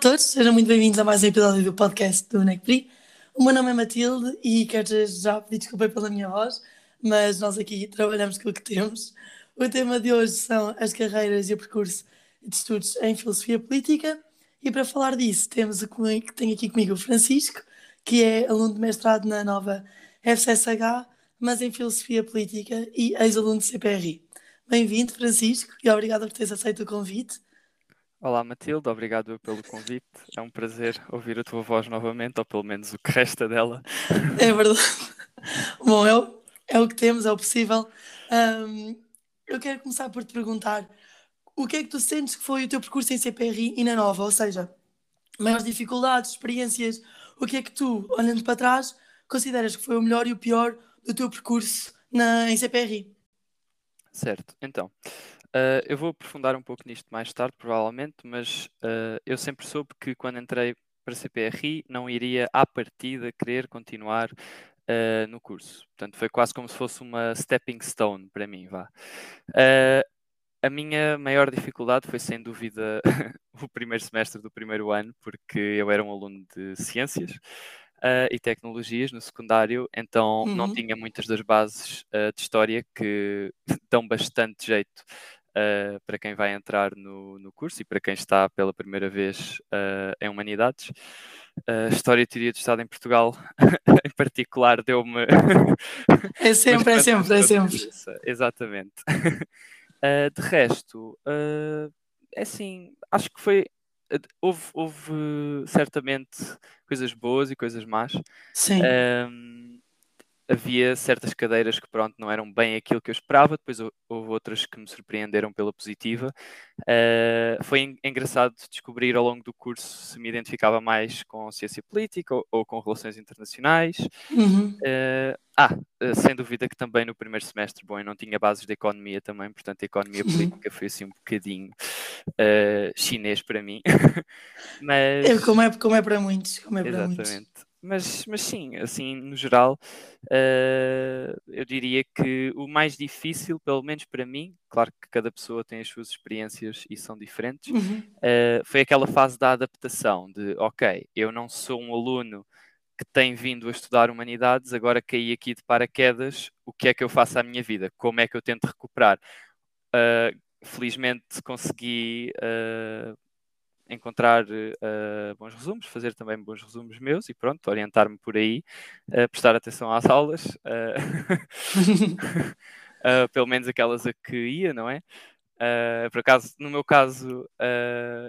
Todos, sejam muito bem-vindos a mais um episódio do podcast do NECPRI. O meu nome é Matilde e quero já pedir desculpa pela minha voz, mas nós aqui trabalhamos com o que temos. O tema de hoje são as carreiras e o percurso de estudos em filosofia política e para falar disso temos tenho aqui comigo o Francisco, que é aluno de mestrado na nova FCSH, mas em filosofia política e ex-aluno de CPRI. Bem-vindo, Francisco, e obrigado por teres aceito o convite. Olá Matilde, obrigado pelo convite. É um prazer ouvir a tua voz novamente, ou pelo menos o que resta dela. É verdade. Bom, é o, é o que temos, é o possível. Um, eu quero começar por te perguntar o que é que tu sentes que foi o teu percurso em CPRI e na Nova? Ou seja, maiores dificuldades, experiências, o que é que tu, olhando para trás, consideras que foi o melhor e o pior do teu percurso na, em CPRI? Certo, então, Uh, eu vou aprofundar um pouco nisto mais tarde, provavelmente, mas uh, eu sempre soube que quando entrei para a CPRI não iria à partida querer continuar uh, no curso. Portanto, foi quase como se fosse uma stepping stone para mim, vá. a minha maior dificuldade foi, sem dúvida, o primeiro semestre do primeiro ano, porque eu era um aluno de ciências. Uh, e tecnologias no secundário, então uhum. não tinha muitas das bases uh, de história que dão bastante jeito uh, para quem vai entrar no, no curso e para quem está pela primeira vez uh, em Humanidades. A História e Teoria do Estado em Portugal, em particular, deu-me. é sempre, é sempre, é sempre. Exatamente. Uh, de resto, é assim, acho que foi. Houve, houve certamente coisas boas e coisas más. Sim havia certas cadeiras que pronto não eram bem aquilo que eu esperava, depois houve outras que me surpreenderam pela positiva. Uh, foi engraçado descobrir ao longo do curso se me identificava mais com ciência política ou, ou com relações internacionais. Uhum. Uh, ah, sem dúvida que também no primeiro semestre, bom, eu não tinha bases de economia também, portanto a economia uhum. política foi assim um bocadinho uh, chinês para mim. Mas... É, como, é, como é para muitos, como é para Exatamente. muitos. Mas, mas sim, assim, no geral, uh, eu diria que o mais difícil, pelo menos para mim, claro que cada pessoa tem as suas experiências e são diferentes, uhum. uh, foi aquela fase da adaptação, de ok, eu não sou um aluno que tem vindo a estudar humanidades, agora caí aqui de paraquedas, o que é que eu faço à minha vida? Como é que eu tento recuperar? Uh, felizmente consegui encontrar uh, bons resumos, fazer também bons resumos meus e pronto, orientar-me por aí, uh, prestar atenção às aulas, uh, pelo menos aquelas a que ia, não é? por acaso, no meu caso,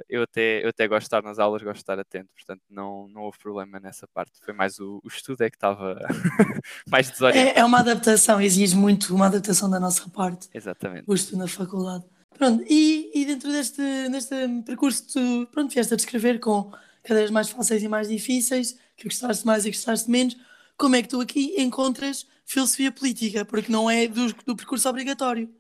eu, até, eu até gosto de estar nas aulas, gosto de estar atento, portanto não, não houve problema nessa parte. Foi mais o, o estudo é que estava mais desorientado. É, é uma adaptação, exige muito uma adaptação da nossa parte. Exatamente. O estudo na faculdade. Pronto, e, e dentro deste, deste percurso, tu pronto, vieste a descrever com cadeiras mais fáceis e mais difíceis, que gostaste mais e gostaste menos. Como é que tu aqui encontras filosofia política? Porque não é do, do percurso obrigatório.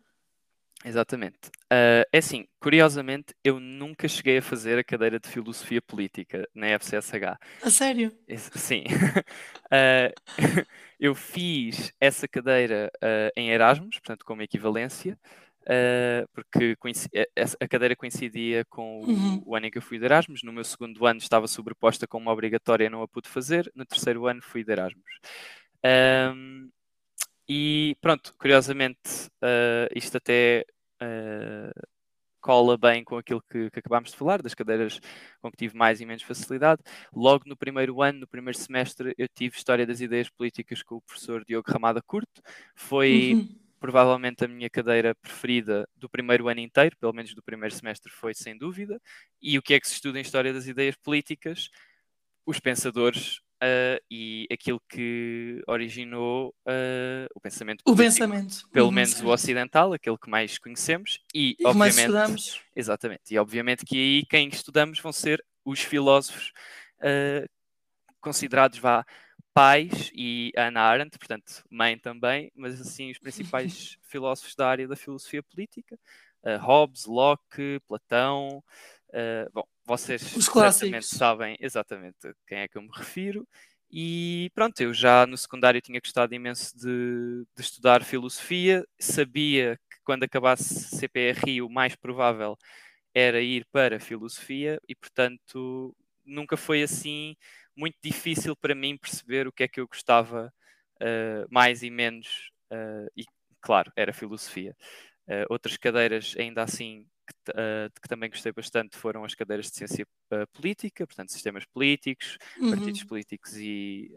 Exatamente. Uh, é assim, curiosamente, eu nunca cheguei a fazer a cadeira de filosofia política na FCSH. A sério? Sim. uh, eu fiz essa cadeira uh, em Erasmus, portanto, como equivalência, Uh, porque eh, a cadeira coincidia com o, uhum. o, ano em que eu fui de Erasmus. No meu segundo ano estava sobreposta com uma obrigatória, não a pude fazer. No terceiro ano fui de Erasmus. Um, e pronto, curiosamente, uh, isto até uh, cola bem com aquilo que, que, acabámos de falar, das cadeiras com que tive mais e menos facilidade. Logo no primeiro ano, no primeiro semestre, eu tive História das Ideias Políticas com o professor Diogo Ramada Curto. Foi. Uhum provavelmente a minha cadeira preferida do primeiro ano inteiro, pelo menos do primeiro semestre, foi sem dúvida. E o que é que se estuda em História das Ideias Políticas? Os pensadores uh, e aquilo que originou uh, o pensamento político, o pensamento. pelo menos o ocidental, aquele que mais conhecemos. E, e obviamente, estudamos. Exatamente. E obviamente que aí quem estudamos vão ser os filósofos uh, considerados, vá, pais e Ana Arendt, portanto, mãe também, mas assim os principais filósofos da área da filosofia política, uh, Hobbes, Locke, Platão, uh, bom, vocês certamente sabem exatamente a quem é que eu me refiro. E pronto, eu já no secundário tinha gostado imenso de, de estudar filosofia, sabia que quando acabasse CPRI o mais provável era ir para a filosofia e, portanto, nunca foi assim muito difícil para mim perceber o que é que eu gostava uh, mais e menos, uh, e claro, era filosofia. Uh, outras cadeiras, ainda assim, que, que, também gostei bastante foram as cadeiras de ciência política, portanto, sistemas políticos, uhum. partidos políticos e.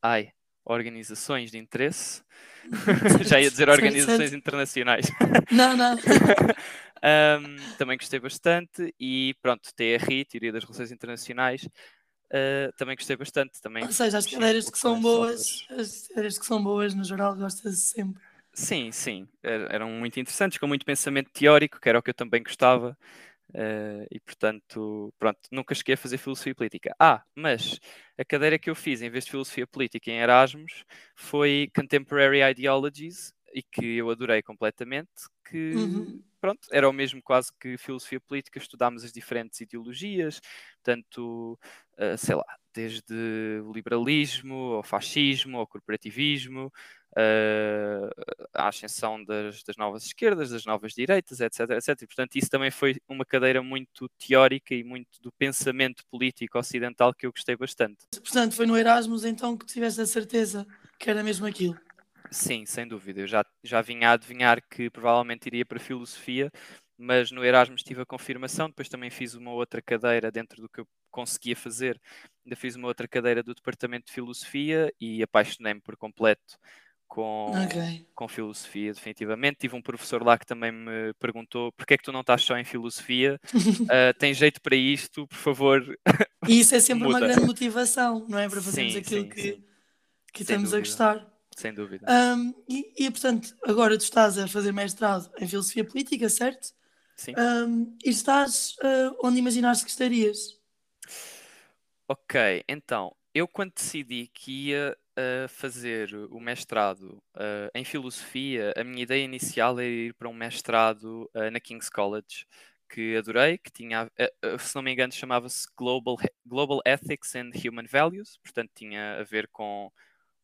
ai, organizações de interesse. Já ia dizer organizações internacionais. Não, não. um, também gostei bastante e pronto, TRI, Teoria das Relações Internacionais, uh, também gostei bastante. Também Ou seja, as cadeiras que são boas, as cadeiras que são boas no geral gosta-se sempre. Sim, sim, eram muito interessantes, com muito pensamento teórico, que era o que eu também gostava. Uh, e portanto, pronto, nunca cheguei a fazer filosofia política. Ah, mas a cadeira que eu fiz em vez de filosofia política em Erasmus foi Contemporary Ideologies e que eu adorei completamente, que uhum. pronto, era o mesmo quase que filosofia política, estudámos as diferentes ideologias, tanto, uh, sei lá, desde o liberalismo, ao fascismo, ao corporativismo, uh, a ascensão das, das, novas esquerdas, das novas direitas, etc, etc. E, portanto, isso também foi uma cadeira muito teórica e muito do pensamento político ocidental que eu gostei bastante. Portanto, foi no Erasmus então que tiveste a certeza que era mesmo aquilo? Sim, sem dúvida. Eu já, já vinha a adivinhar que provavelmente iria para filosofia, mas no Erasmus tive a confirmação. Depois também fiz uma outra cadeira dentro do que eu conseguia fazer. Ainda fiz uma outra cadeira do Departamento de Filosofia e apaixonei-me por completo com, okay. com filosofia, definitivamente. Tive um professor lá que também me perguntou porque é que tu não estás só em filosofia? uh, tem jeito para isto, por favor. E isso é sempre uma grande motivação, não é? Para fazermos sim, aquilo sim, que, sim. que estamos a gostar. Sem dúvida. Um, e, e, portanto, agora tu estás a fazer mestrado em filosofia política, certo? Sim. Um, e estás uh, onde imaginaste que estarias? Ok, então, eu quando decidi que ia a fazer o mestrado uh, em filosofia, a minha ideia inicial era ir para um mestrado uh, na King's College, que adorei, que tinha, uh, se não me engano, chamava-se Global, Global Ethics and Human Values, portanto tinha a ver com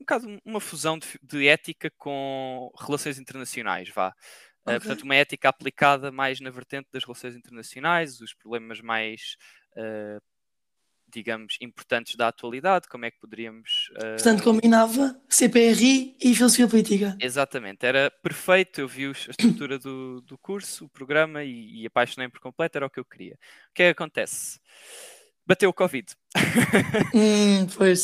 um bocado uma fusão de, de ética com relações internacionais, vá. Okay. portanto, uma ética aplicada mais na vertente das relações internacionais, os problemas mais digamos, importantes da atualidade, como é que poderíamos. Uh... Portanto, combinava CPRI e filosofia política. Exatamente, era perfeito. Eu vi a estrutura do, do curso, o programa e, e apaixonei por completo, era o que eu queria. O que é que acontece? Bateu o Covid. hum, pois.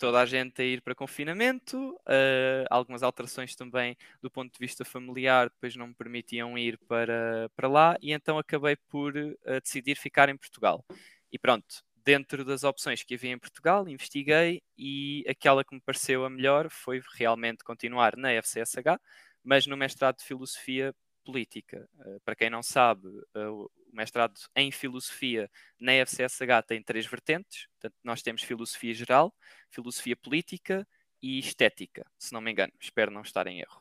Toda a gente a ir para confinamento, uh, algumas alterações também do ponto de vista familiar, depois não me permitiam ir para, para lá, e então acabei por uh, decidir ficar em Portugal. E pronto, dentro das opções que havia em Portugal, investiguei e aquela que me pareceu a melhor foi realmente continuar na FCSH, mas no mestrado de Filosofia Política. Uh, para quem não sabe, uh, o mestrado em Filosofia na FCSH tem três vertentes. Portanto, nós temos Filosofia Geral, Filosofia Política e estética, se não me engano, espero não estar em erro.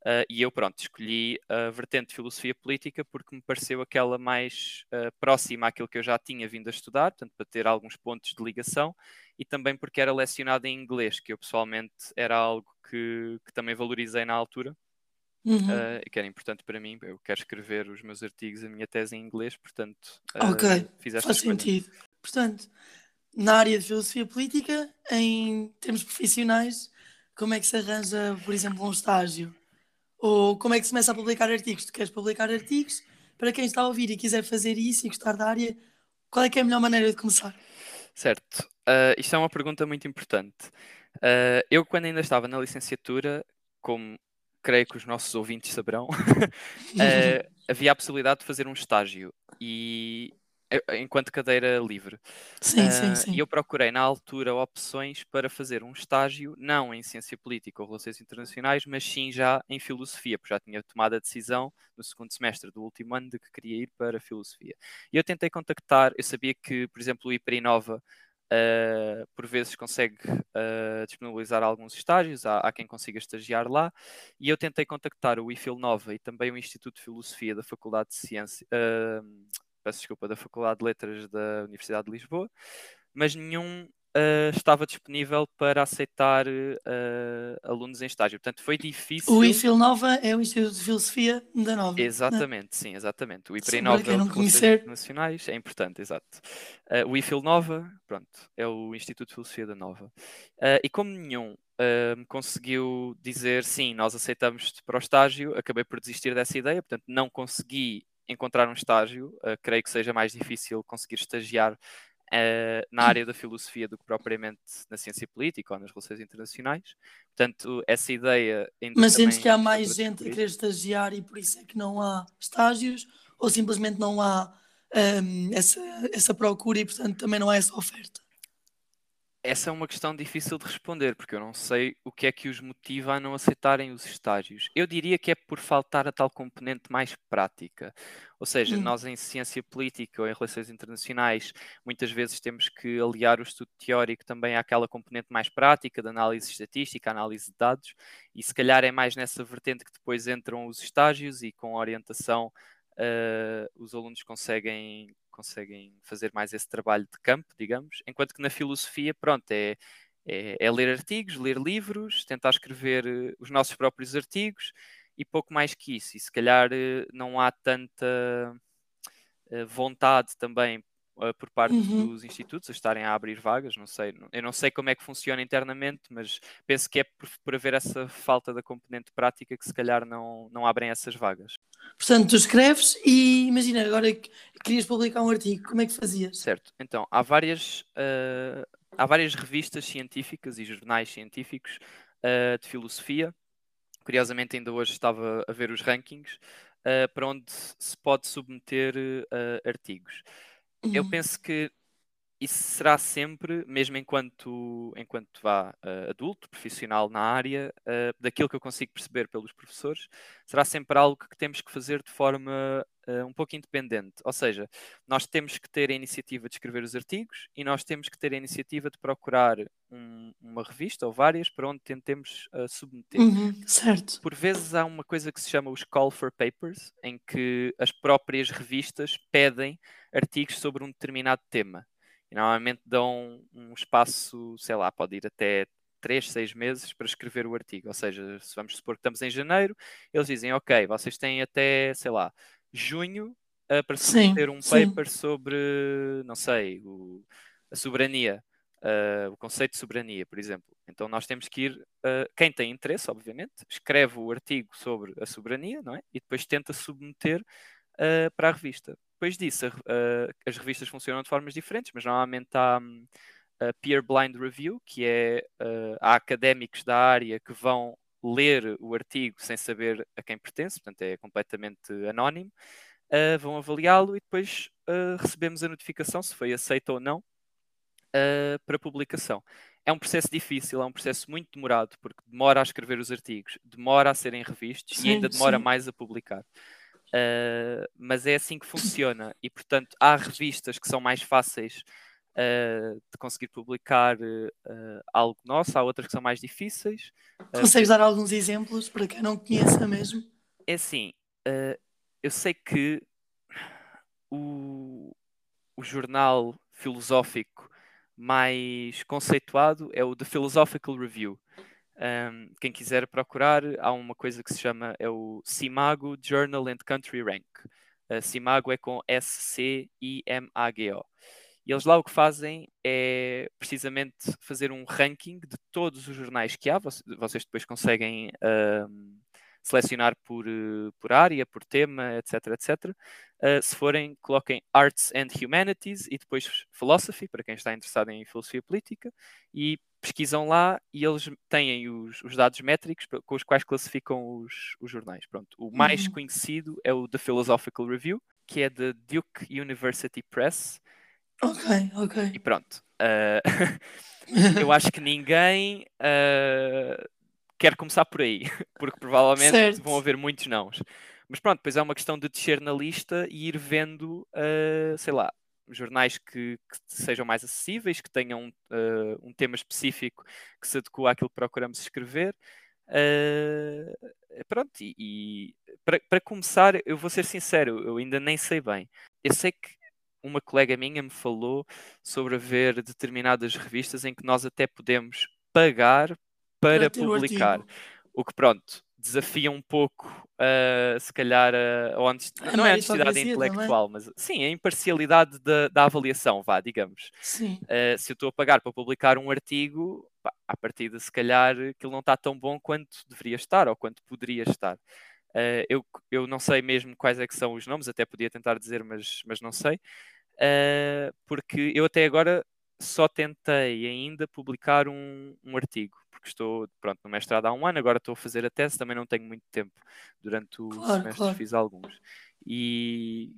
Uh, e eu, pronto, escolhi a vertente de filosofia política porque me pareceu aquela mais próxima àquilo que eu já tinha vindo a estudar, portanto, para ter alguns pontos de ligação, e também porque era lecionado em inglês, que eu pessoalmente era algo que, que também valorizei na altura. Uhum. Uh, e que era importante para mim, eu quero escrever os meus artigos, a minha tese em inglês, portanto, ok, fiz esta faz escolha. sentido. Portanto, na área de filosofia política, em termos profissionais, como é que se arranja, por exemplo, um estágio? Ou como é que se começa a publicar artigos? Tu queres publicar artigos? Para quem está a ouvir e quiser fazer isso e gostar da área, qual é que é a melhor maneira de começar? Certo. Uh, isto é uma pergunta muito importante. Uh, eu, quando ainda estava na licenciatura, como creio que os nossos ouvintes saberão, uh, havia a possibilidade de fazer um estágio. E enquanto cadeira livre. Sim, uh, sim, sim. E eu procurei na altura opções para fazer um estágio, não em ciência política ou relações internacionais, mas sim já em filosofia, porque já tinha tomado a decisão no segundo semestre do último ano de que queria ir para filosofia. E eu tentei contactar, eu sabia que, por exemplo, o Hiperinova Uh, por vezes consegue uh, disponibilizar alguns estágios, há, há, quem consiga estagiar lá, e eu tentei contactar o IFIL Nova e também o Instituto de Filosofia da Faculdade de Ciência, uh, peço desculpa, da Faculdade de Letras da Universidade de Lisboa, mas nenhum uh, estava disponível para aceitar uh, alunos em estágio. Portanto, foi difícil. O IFIL Nova é o Instituto de Filosofia da Nova. Exatamente, sim, exatamente. O IPRI Nova é é importante, exato. Uh, o IFIL Nova, pronto, é o Instituto de Filosofia da Nova. e como nenhum me conseguiu dizer sim, nós aceitamos-te para o estágio, acabei por desistir dessa ideia, portanto, não consegui encontrar um estágio. Uh, creio que seja mais difícil conseguir estagiar uh, na área da filosofia do que propriamente na ciência política ou nas relações internacionais. Portanto, essa ideia. Mas sentes que há mais gente a querer estagiar e por isso é que não há estágios? Ou simplesmente não há um, essa, essa procura e, portanto, também não há essa oferta? Essa é uma questão difícil de responder, porque eu não sei o que é que os motiva a não aceitarem os estágios. Eu diria que é por faltar a tal componente mais prática. Ou seja, hum. nós em ciência política ou em relações internacionais, muitas vezes temos que aliar o estudo teórico também àquela componente mais prática de análise estatística, análise de dados, e se calhar é mais nessa vertente que depois entram os estágios e com orientação uh, os alunos conseguem conseguem fazer mais esse trabalho de campo, digamos, enquanto que na filosofia, pronto, é, é, é ler artigos, ler livros, tentar escrever uh, os nossos próprios artigos e pouco mais que isso. E se calhar uh, não há tanta uh, vontade também por parte uhum. dos institutos a estarem a abrir vagas, não sei, eu não sei como é que funciona internamente, mas penso que é por, por haver essa falta da componente prática que se calhar não, não abrem essas vagas. Portanto, tu escreves e imagina, agora que querias publicar um artigo, como é que fazias? Certo, então há várias, uh, há várias revistas científicas e jornais científicos uh, de filosofia. Curiosamente, ainda hoje estava a ver os rankings uh, para onde se pode submeter artigos. Uhum. Eu penso que isso será sempre, mesmo enquanto, enquanto vá uh, adulto, profissional na área, uh, daquilo que eu consigo perceber pelos professores, será sempre algo que temos que fazer de forma uh, um pouco independente. Ou seja, nós temos que ter a iniciativa de escrever os artigos e nós temos que ter a iniciativa de procurar um, uma revista ou várias para onde tentemos submeter. Uhum, certo. Por vezes há uma coisa que se chama os call for papers, em que as próprias revistas pedem artigos sobre um determinado tema e normalmente dão um espaço, sei lá, pode ir até 3, 6 meses para escrever o artigo. Ou seja, se vamos supor que estamos em janeiro, eles dizem, ok, vocês têm até, sei lá, junho uh, para submeter um sim. paper sobre, não sei, o, a soberania, uh, o conceito de soberania, por exemplo. Então nós temos que ir, uh, quem tem interesse, obviamente, escreve o artigo sobre a soberania, não é? E depois tenta submeter para a revista. Depois disso, a, a, as revistas funcionam de formas diferentes, mas normalmente há um, a peer blind review, que é uh, há académicos da área que vão ler o artigo sem saber a quem pertence, portanto é completamente anónimo, uh, vão avaliá-lo e depois uh, recebemos a notificação se foi aceito ou não para publicação. É um processo difícil, é um processo muito demorado, porque demora a escrever os artigos, demora a serem revistos sim, e ainda demora sim. mais a publicar. Uh, mas é assim que funciona e portanto há revistas que são mais fáceis uh, de conseguir publicar uh, algo nosso, há outras que são mais difíceis. Consegues dar alguns exemplos para quem não conheça mesmo? É assim, eu sei que o, o jornal filosófico mais conceituado é o The Philosophical Review. Um, quem quiser procurar, há uma coisa que se chama é o CIMAGO Journal and Country Rank. Uh, CIMAGO é com S-C-I-M-A-G-O. E eles lá o que fazem é precisamente fazer um ranking de todos os jornais que há. Vocês depois conseguem um, selecionar por, uh, por área, por tema, etc, etc. Uh, se forem, coloquem Arts and Humanities e depois Philosophy, para quem está interessado em filosofia política, e pesquisam lá e eles têm os, os dados métricos com os quais classificam os, os jornais. Pronto. O mais uhum. conhecido é o The Philosophical Review, que é da Duke University Press. Ok, ok. E pronto. Uh, eu acho que ninguém uh, quer começar por aí, porque provavelmente certo. vão haver muitos nãos. Mas pronto, depois é uma questão de descer na lista e ir vendo, uh, sei lá, jornais que, que, sejam mais acessíveis, que tenham um tema específico que se adequa àquilo que procuramos escrever. Pronto, e, e para, para, começar, eu vou ser sincero, eu ainda nem sei bem. Eu sei que uma colega minha me falou sobre haver determinadas revistas em que nós até podemos pagar para, para publicar. O que, pronto, desafia um pouco, uh, se calhar, uh, onde, não é a honestidade intelectual, também. mas sim, a imparcialidade da, da avaliação, vá, digamos. Sim. Uh, se eu estou a pagar para publicar um artigo, pá, à partida, se calhar, aquilo não está tão bom quanto deveria estar ou quanto poderia estar. Uh, eu, eu não sei mesmo quais é que são os nomes, até podia tentar dizer, mas, mas não sei. Uh, porque eu até agora só tentei ainda publicar um, um artigo, porque estou pronto, no mestrado há um ano, agora estou a fazer a tese, também não tenho muito tempo. Durante o claro, semestre claro. fiz alguns. E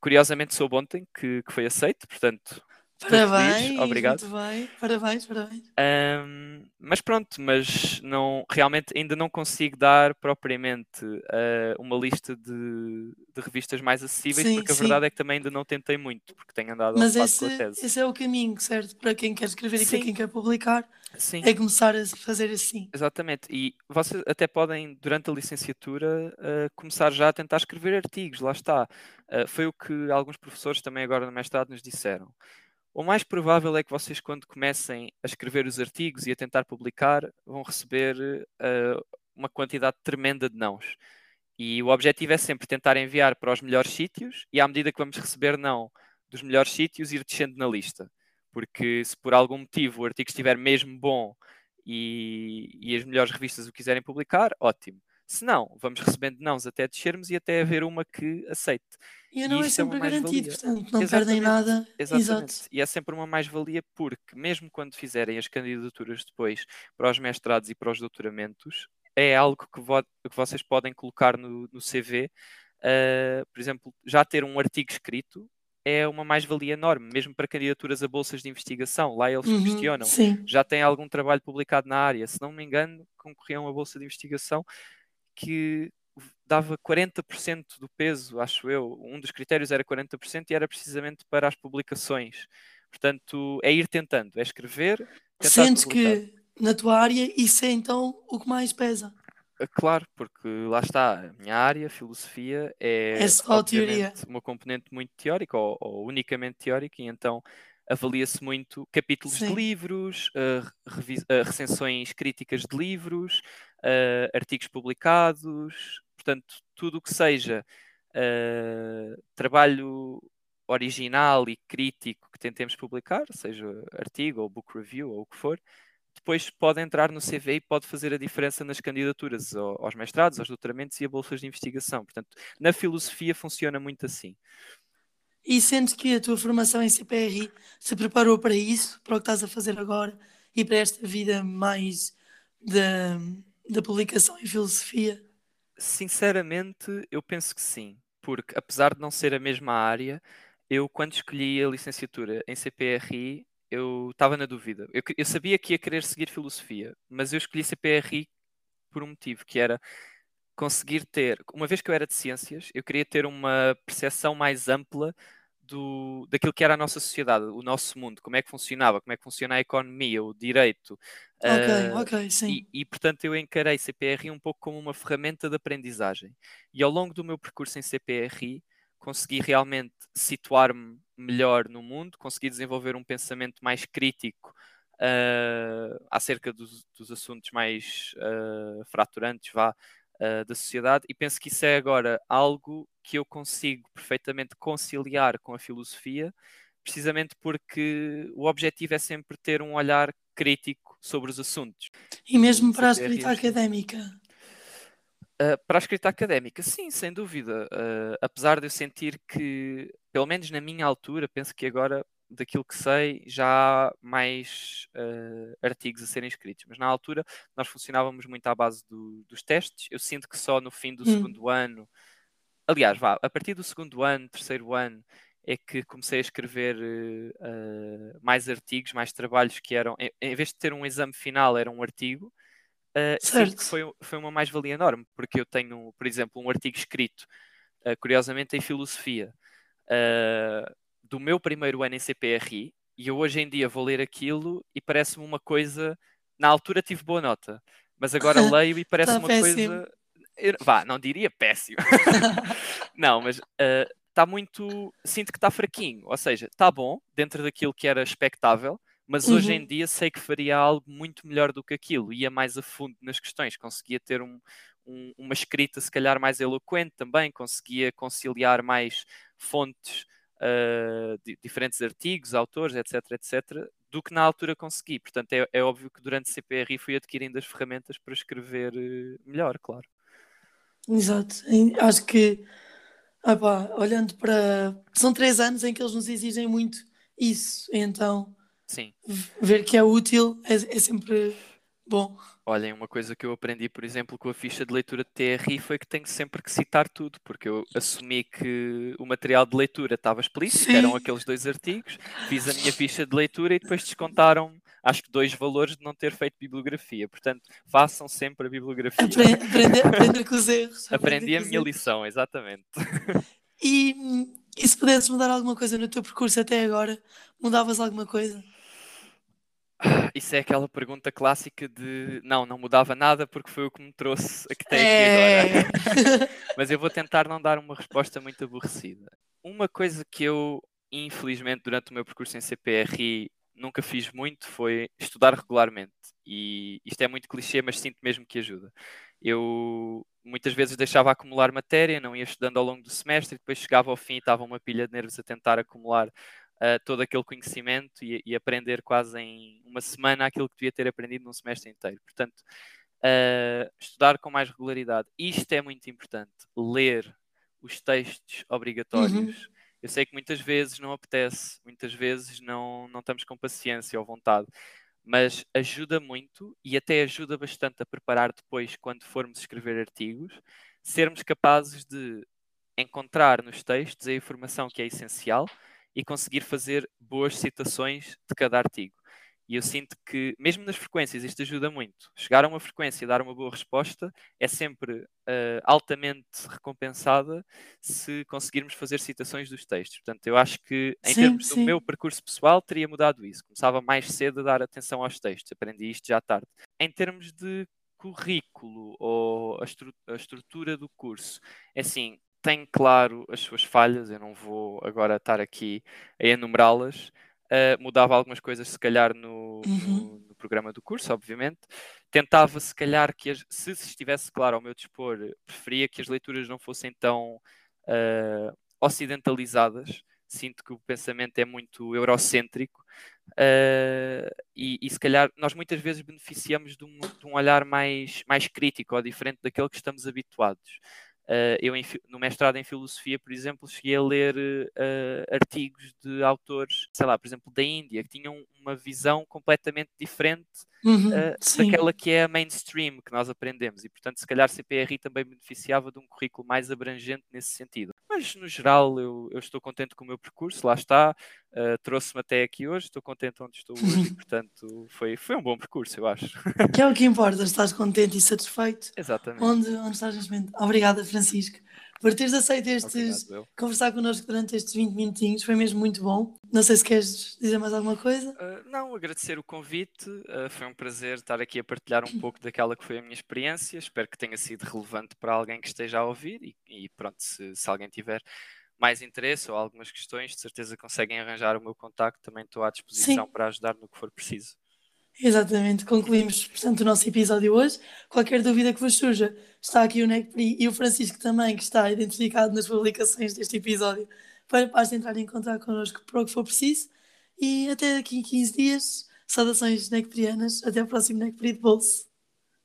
curiosamente soube ontem que, que foi aceito, portanto Parabéns, feliz, obrigado. Muito bem, parabéns, parabéns. Um, mas pronto, mas não, realmente ainda não consigo dar propriamente uh, uma lista de, de, revistas mais acessíveis, sim, porque a sim. verdade é que também ainda não tentei muito, porque tenho andado mas esse, com a tese. esse é o caminho, certo? Para quem quer escrever sim. e para quem quer publicar, sim. é começar a fazer assim. Exatamente, e vocês até podem, durante a licenciatura, uh, começar já a tentar escrever artigos, lá está. Uh, foi o que alguns professores também agora no mestrado nos disseram. O mais provável é que vocês, quando comecem a escrever os artigos e a tentar publicar, vão receber uh, uma quantidade tremenda de nãos. E o objetivo é sempre tentar enviar para os melhores sítios e, à medida que vamos receber não dos melhores sítios, ir descendo na lista. Porque se por algum motivo o artigo estiver mesmo bom e, e as melhores revistas o quiserem publicar, ótimo. Se não, vamos recebendo nãos até descermos e até haver uma que aceite. E não e é, é sempre é garantido, portanto, não Exatamente. perdem nada. Exatamente. Exato. E é sempre uma mais-valia porque, mesmo quando fizerem as candidaturas depois para os mestrados e para os doutoramentos, é algo que, vo que vocês podem colocar no, no CV. Uh, ah, por exemplo, já ter um artigo escrito é uma mais-valia enorme, mesmo para candidaturas a bolsas de investigação. Lá eles uhum, questionam. Sim. Já tem algum trabalho publicado na área? Se não me engano, concorriam a bolsa de investigação que dava 40% do peso, acho eu. Um dos critérios era 40% e era precisamente para as publicações. Portanto, é ir tentando, é escrever. Sentes publicar. que na tua área isso é então o que mais pesa? Ah, claro, porque lá está, a minha área, filosofia, é, é só teoria. uma componente muito teórica ou, ou unicamente teórica, e então avalia-se muito capítulos Sim. de livros, uh, uh, recensões críticas de livros, uh, artigos publicados, portanto, tudo o que seja trabalho original e crítico que tentemos publicar, seja artigo ou book review ou o que for, depois pode entrar no CV e pode fazer a diferença nas candidaturas aos mestrados, aos doutoramentos e a bolsas de investigação. Portanto, na filosofia funciona muito assim. E sentes que a tua formação em CPRI se preparou para isso, para o que estás a fazer agora e para esta vida mais da, da publicação em filosofia? Sinceramente, eu penso que sim, porque apesar de não ser a mesma área, eu quando escolhi a licenciatura em CPRI, eu estava na dúvida. Eu, eu sabia que ia querer seguir filosofia, mas eu escolhi CPRI por um motivo, que era conseguir ter, uma vez que eu era de ciências, eu queria ter uma percepção mais ampla do, daquilo que era a nossa sociedade, o nosso mundo, como é que funcionava, como é que funciona a economia, o direito. Ok, uh, ok, sim. E, e, portanto eu encarei CPRI um pouco como uma ferramenta de aprendizagem. E ao longo do meu percurso em CPRI consegui realmente situar-me melhor no mundo, consegui desenvolver um pensamento mais crítico uh, acerca dos, dos, assuntos mais uh, fraturantes, vá, uh, da sociedade e penso que isso é agora algo que eu consigo perfeitamente conciliar com a filosofia, precisamente porque o objetivo é sempre ter um olhar crítico sobre os assuntos. E mesmo para a escrita académica? Uh, para a escrita académica, sim, sem dúvida. Uh, apesar de eu sentir que, pelo menos na minha altura, penso que agora daquilo que sei, já há mais uh, artigos a serem escritos. Mas na altura nós funcionávamos muito à base do, dos testes. Eu sinto que só no fim do hum. segundo ano, aliás, vá, a partir do segundo ano, terceiro ano, é que comecei a escrever uh, mais artigos, mais trabalhos que eram, em, em, vez de ter um exame final, era um artigo. Uh, sinto que foi, foi uma mais-valia enorme, porque eu tenho, por exemplo, um artigo escrito, uh, curiosamente, em filosofia. Uh, do meu primeiro ano em CPRI e eu hoje em dia vou ler aquilo e parece-me uma coisa. Na altura tive boa nota, mas agora leio e parece tá uma péssimo. coisa. Eu, vá, não diria péssimo. não, mas uh, está muito. Sinto que está fraquinho. Ou seja, está bom dentro daquilo que era expectável, mas uhum. hoje em dia sei que faria algo muito melhor do que aquilo. Ia mais a fundo nas questões, conseguia ter um, um, uma escrita, se calhar, mais eloquente também, conseguia conciliar mais fontes. Uh, diferentes artigos, autores, etc, etc, do que na altura consegui. Portanto, é, é óbvio que durante o CPRI fui adquirindo as ferramentas para escrever uh, melhor, claro. Exato. Acho que Opa, olhando para. São três anos em que eles nos exigem muito isso, então Sim. ver que é útil é, é sempre bom. Olhem, uma coisa que eu aprendi, por exemplo, com a ficha de leitura de TRI foi que tenho sempre que citar tudo, porque eu assumi que o material de leitura estava explícito, que eram aqueles dois artigos, fiz a minha ficha de leitura e depois descontaram acho que dois valores de não ter feito bibliografia. Portanto, façam sempre a bibliografia. Aprender, aprender com os erros. Aprendi a minha erros. lição, exatamente. E, e se pudesses mudar alguma coisa no teu percurso até agora, mudavas alguma coisa? Isso é aquela pergunta clássica de não, não mudava nada porque foi o que me trouxe a que tem é... aqui agora. Mas eu vou tentar não dar uma resposta muito aborrecida. Uma coisa que eu, infelizmente, durante o meu percurso em CPRI nunca fiz muito foi estudar regularmente. E isto é muito clichê, mas sinto mesmo que ajuda. Eu muitas vezes deixava acumular matéria, não ia estudando ao longo do semestre, e depois chegava ao fim e estava uma pilha de nervos a tentar acumular uh, todo aquele conhecimento e, e, aprender quase em uma semana aquilo que devia ter aprendido num semestre inteiro. Portanto, uh, estudar com mais regularidade. Isto é muito importante. Ler os textos obrigatórios. Uhum eu sei que muitas vezes não apetece, muitas vezes não, não estamos com paciência ou vontade, mas ajuda muito e até ajuda bastante a preparar depois, quando formos escrever artigos, sermos capazes de encontrar nos textos a informação que é essencial e conseguir fazer boas citações de cada artigo. E eu sinto que, mesmo nas frequências, isto ajuda muito. Chegar a uma frequência e dar uma boa resposta é sempre uh, altamente recompensada se conseguirmos fazer citações dos textos. Portanto, eu acho que, em sim, termos sim. do meu percurso pessoal, teria mudado isso. Começava mais cedo a dar atenção aos textos. Aprendi isto já tarde. Em termos de currículo ou a, estru a estrutura do curso, é assim, tem claro as suas falhas, eu não vou agora estar aqui a enumerá-las, Uh, mudava algumas coisas, se calhar, no, uhum. no, no, programa do curso, obviamente. Tentava, se calhar, que as, se estivesse claro ao meu dispor, preferia que as leituras não fossem tão uh, ocidentalizadas. Sinto que o pensamento é muito eurocêntrico. Uh, e, e, se calhar nós muitas vezes beneficiamos de um, de um olhar mais, mais crítico ou diferente daquele que estamos habituados. Uh, eu, em, no mestrado em filosofia, por exemplo, cheguei a ler uh, artigos de autores, sei lá, por exemplo, da Índia, que tinham uma visão completamente diferente uhum, uh, daquela que é a mainstream que nós aprendemos. E, portanto, se calhar CPRI também beneficiava de um currículo mais abrangente nesse sentido. Mas, no geral, eu, eu estou contente com o meu percurso, lá está. Uh, Trouxe-me até aqui hoje, estou contente onde estou hoje e, portanto, foi, foi um bom percurso, eu acho. Que é o que importa, estás contente e satisfeito. Exatamente. Onde, onde estás neste momento. Obrigada, Francisco por teres aceito estes, Obrigado, conversar connosco durante estes 20 minutinhos, foi mesmo muito bom. Não sei se queres dizer mais alguma coisa. Uh, não, agradecer o convite, uh, foi um prazer estar aqui a partilhar um pouco daquela que foi a minha experiência, espero que tenha sido relevante para alguém que esteja a ouvir e, e pronto, se, se alguém tiver mais interesse ou algumas questões, de certeza conseguem arranjar o meu contacto, também estou à disposição Sim. para ajudar no que for preciso. Exatamente, concluímos, portanto, o nosso episódio hoje. Qualquer dúvida que vos surja, está aqui o Necpri e o Francisco também, que está identificado nas publicações deste episódio, para, entrar em contato connosco para o que for preciso. E até daqui a 15 dias, saudações necprianas, até o próximo Necpri de bolso.